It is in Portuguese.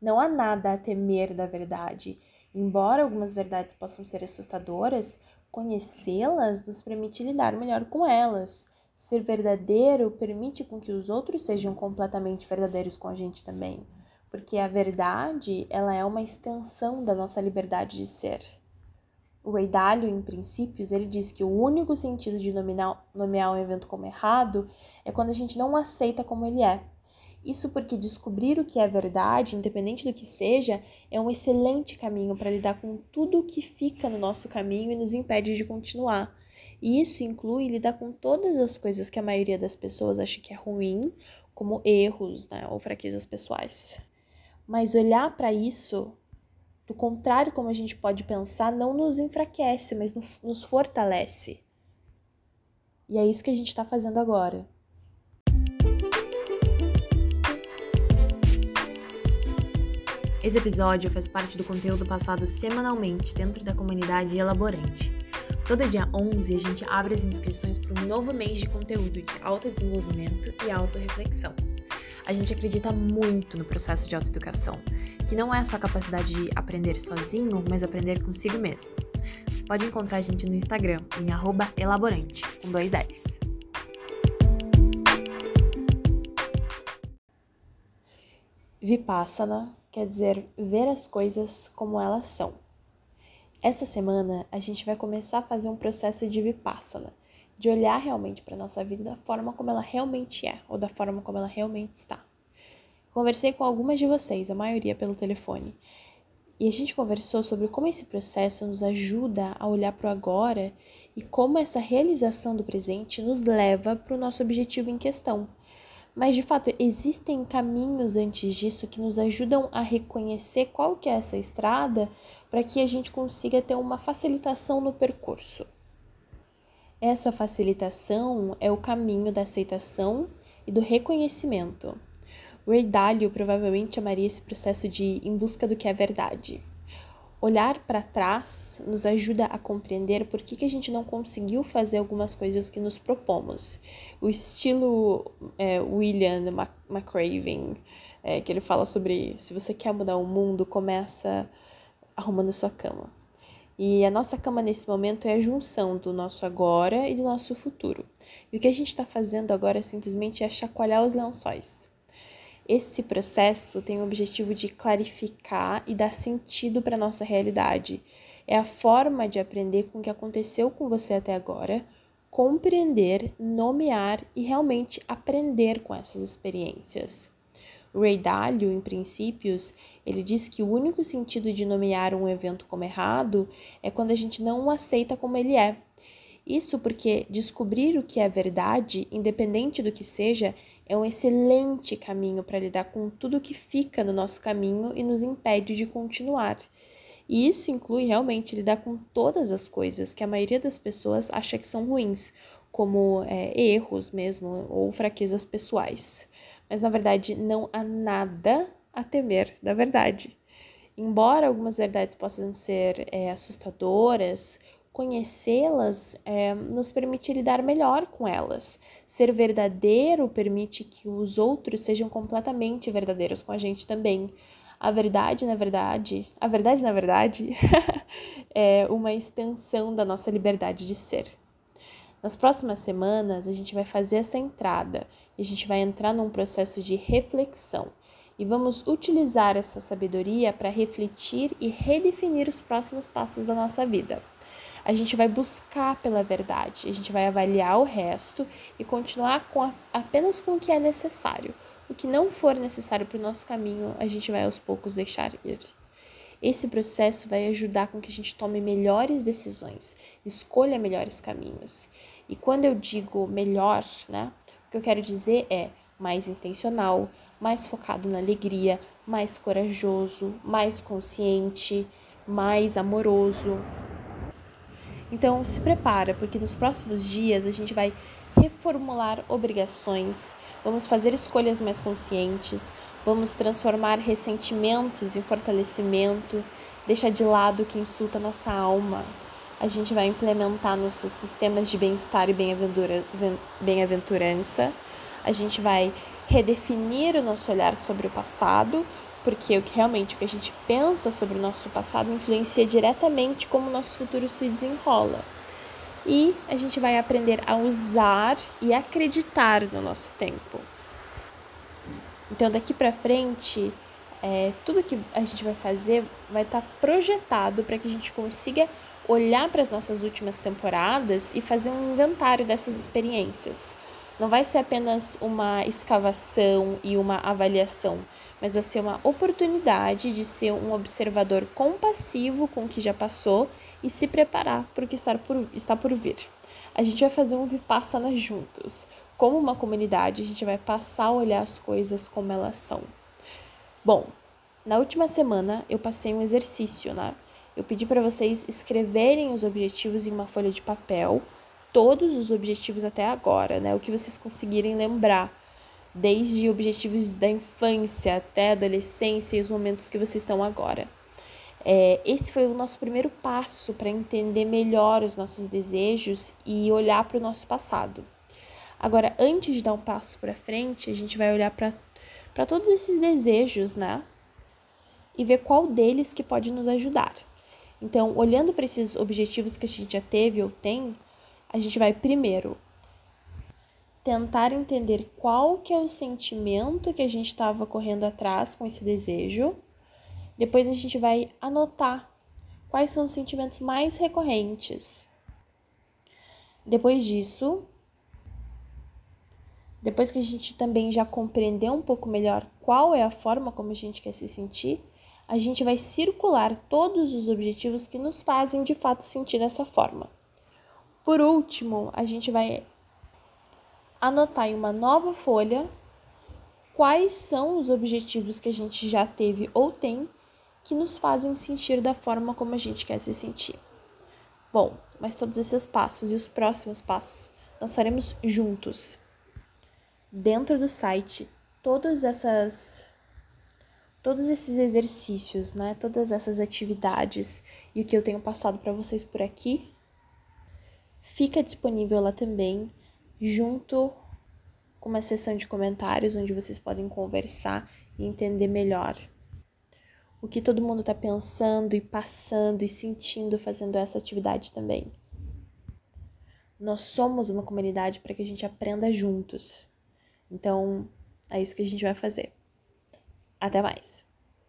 Não há nada a temer da verdade. Embora algumas verdades possam ser assustadoras, conhecê-las nos permite lidar melhor com elas. Ser verdadeiro permite com que os outros sejam completamente verdadeiros com a gente também, porque a verdade, ela é uma extensão da nossa liberdade de ser. O Ray Dalio, em Princípios, ele diz que o único sentido de nominar, nomear um evento como errado é quando a gente não aceita como ele é. Isso porque descobrir o que é verdade, independente do que seja, é um excelente caminho para lidar com tudo o que fica no nosso caminho e nos impede de continuar. E isso inclui lidar com todas as coisas que a maioria das pessoas acha que é ruim, como erros né, ou fraquezas pessoais. Mas olhar para isso do contrário, como a gente pode pensar, não nos enfraquece, mas nos fortalece. E é isso que a gente está fazendo agora. Esse episódio faz parte do conteúdo passado semanalmente dentro da comunidade Elaborante. Todo dia 11 a gente abre as inscrições para um novo mês de conteúdo de autodesenvolvimento e autorreflexão a gente acredita muito no processo de autoeducação, que não é só a capacidade de aprender sozinho, mas aprender consigo mesmo. Você pode encontrar a gente no Instagram, em elaborante, com dois L's. Vipassana quer dizer ver as coisas como elas são. Essa semana a gente vai começar a fazer um processo de Vipassana, de olhar realmente para a nossa vida da forma como ela realmente é, ou da forma como ela realmente está. Conversei com algumas de vocês, a maioria pelo telefone, e a gente conversou sobre como esse processo nos ajuda a olhar para o agora e como essa realização do presente nos leva para o nosso objetivo em questão. Mas de fato, existem caminhos antes disso que nos ajudam a reconhecer qual que é essa estrada para que a gente consiga ter uma facilitação no percurso. Essa facilitação é o caminho da aceitação e do reconhecimento. Ray Dalio provavelmente chamaria esse processo de em busca do que é verdade. Olhar para trás nos ajuda a compreender por que, que a gente não conseguiu fazer algumas coisas que nos propomos. O estilo é, William McCraven, é, que ele fala sobre se você quer mudar o mundo, começa arrumando sua cama. E a nossa cama nesse momento é a junção do nosso agora e do nosso futuro. E o que a gente está fazendo agora simplesmente é chacoalhar os lençóis. Esse processo tem o objetivo de clarificar e dar sentido para a nossa realidade. É a forma de aprender com o que aconteceu com você até agora, compreender, nomear e realmente aprender com essas experiências. Ray Dalio, em Princípios, ele diz que o único sentido de nomear um evento como errado é quando a gente não o aceita como ele é. Isso porque descobrir o que é verdade, independente do que seja, é um excelente caminho para lidar com tudo que fica no nosso caminho e nos impede de continuar. E isso inclui realmente lidar com todas as coisas que a maioria das pessoas acha que são ruins, como é, erros mesmo ou fraquezas pessoais mas na verdade não há nada a temer da verdade. Embora algumas verdades possam ser é, assustadoras, conhecê-las é, nos permite lidar melhor com elas. Ser verdadeiro permite que os outros sejam completamente verdadeiros com a gente também. A verdade, na verdade, a verdade, na verdade, é uma extensão da nossa liberdade de ser. Nas próximas semanas, a gente vai fazer essa entrada e a gente vai entrar num processo de reflexão e vamos utilizar essa sabedoria para refletir e redefinir os próximos passos da nossa vida. A gente vai buscar pela verdade, a gente vai avaliar o resto e continuar com a, apenas com o que é necessário. O que não for necessário para o nosso caminho, a gente vai aos poucos deixar ir. Esse processo vai ajudar com que a gente tome melhores decisões, escolha melhores caminhos. E quando eu digo melhor, né, o que eu quero dizer é mais intencional, mais focado na alegria, mais corajoso, mais consciente, mais amoroso. Então se prepara, porque nos próximos dias a gente vai reformular obrigações, vamos fazer escolhas mais conscientes, vamos transformar ressentimentos em fortalecimento, deixar de lado o que insulta nossa alma. A gente vai implementar nossos sistemas de bem-estar e bem-aventurança. A gente vai redefinir o nosso olhar sobre o passado, porque realmente o que a gente pensa sobre o nosso passado influencia diretamente como o nosso futuro se desenrola. E a gente vai aprender a usar e acreditar no nosso tempo. Então, daqui para frente, é, tudo que a gente vai fazer vai estar tá projetado para que a gente consiga olhar para as nossas últimas temporadas e fazer um inventário dessas experiências. Não vai ser apenas uma escavação e uma avaliação, mas vai ser uma oportunidade de ser um observador compassivo com o que já passou e se preparar para o que está por, vir. A gente vai fazer um Vipassana juntos. Como uma comunidade, a gente vai passar a olhar as coisas como elas são. Bom, na última semana eu passei um exercício, né? Eu pedi para vocês escreverem os objetivos em uma folha de papel, todos os objetivos até agora, né? O que vocês conseguirem lembrar, desde objetivos da infância até a adolescência e os momentos que vocês estão agora. É, esse foi o nosso primeiro passo para entender melhor os nossos desejos e olhar para o nosso passado. Agora, antes de dar um passo para frente, a gente vai olhar para todos esses desejos, né? E ver qual deles que pode nos ajudar. Então, olhando para esses objetivos que a gente já teve ou tem, a gente vai primeiro tentar entender qual que é o sentimento que a gente estava correndo atrás com esse desejo. Depois a gente vai anotar quais são os sentimentos mais recorrentes. Depois disso, depois que a gente também já compreendeu um pouco melhor qual é a forma como a gente quer se sentir, a gente vai circular todos os objetivos que nos fazem de fato sentir dessa forma. Por último, a gente vai anotar em uma nova folha quais são os objetivos que a gente já teve ou tem que nos fazem sentir da forma como a gente quer se sentir. Bom, mas todos esses passos e os próximos passos nós faremos juntos. Dentro do site, todas essas todos esses exercícios, né, todas essas atividades e o que eu tenho passado para vocês por aqui, fica disponível lá também, junto com uma sessão de comentários onde vocês podem conversar e entender melhor o que todo mundo está pensando e passando e sentindo fazendo essa atividade também. Nós somos uma comunidade para que a gente aprenda juntos. Então, é isso que a gente vai fazer. Até mais!